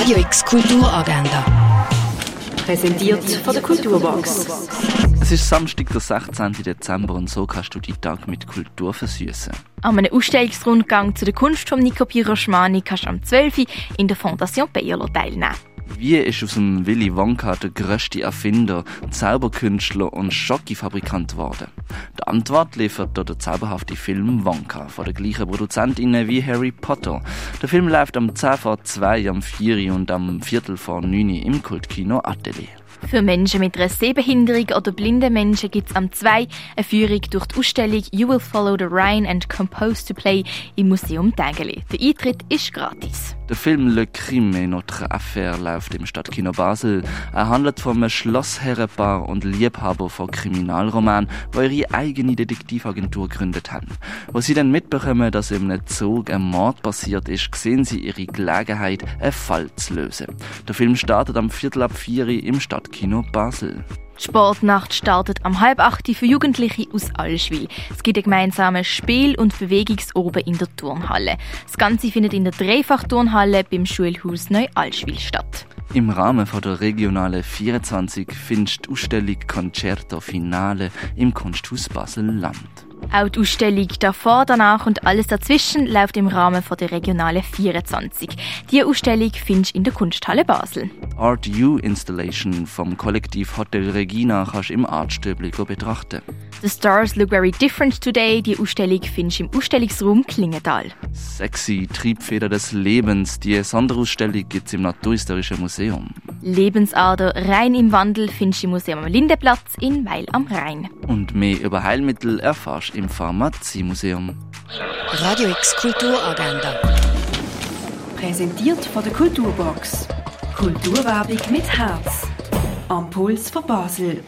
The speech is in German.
Radio X Kulturagenda. Präsentiert von der Kulturbox. Es ist Samstag, der 16. Dezember und so kannst du die Tag mit Kultur versüßen. An einem Ausstellungsrundgang zu der Kunst von Nico Piroschmani kannst du am 12. Uhr in der Fondation Bayerlo teilnehmen. Wie ist aus dem Willy Wonka der größte Erfinder, Zauberkünstler und Schokifabrikant geworden? Die Antwort liefert der zauberhafte Film Wonka von der gleichen Produzentin wie Harry Potter. Der Film läuft am 10 vor 2, am 4 und am Viertel vor 9 im Kultkino Atelier. Für Menschen mit einer Sehbehinderung oder blinden Menschen gibt es am 2 eine Führung durch die Ausstellung You Will Follow the Rhine and Compose to Play im Museum Tägeli. Der Eintritt ist gratis. Der Film Le Crime et notre Affaire läuft im Stadtkino Basel. Er handelt vom Schlossherrenpaar und Liebhaber von Kriminalroman, wo ihre eigene Detektivagentur gegründet haben. Wo sie dann mitbekommen, dass im Zug ein Mord passiert ist, sehen sie ihre Gelegenheit, einen Fall zu lösen. Der Film startet am Viertel ab 4 im Stadtkino Basel. Die Sportnacht startet am halb acht für Jugendliche aus Allschwil. Es gibt ein gemeinsames Spiel- und Bewegungsoben in der Turnhalle. Das Ganze findet in der Dreifach-Turnhalle beim Schulhaus Neu-Allschwil statt. Im Rahmen von der Regionale 24 findet die Ausstellung Concerto Finale im Kunsthaus Basel-Land. Auch die Ausstellung davor, danach und alles dazwischen läuft im Rahmen von der Regionale 24. Diese Ausstellung findest du in der Kunsthalle Basel. Art U Installation vom Kollektiv Hotel Regina kannst du im Artstöbli betrachten. The Stars Look Very Different Today, die Ausstellung findest du im Ausstellungsraum Klingenthal. Sexy Triebfeder des Lebens, die Sonderausstellung gibt es im Naturhistorischen Museum. Lebensader rein im Wandel findest du im Museum am Lindeplatz in Weil am Rhein. Und mehr über Heilmittel erfährst du im Pharmaziemuseum. Radio X Kulturagenda. Präsentiert von der Kulturbox. Kulturwerbung mit Herz. Am Puls von Basel.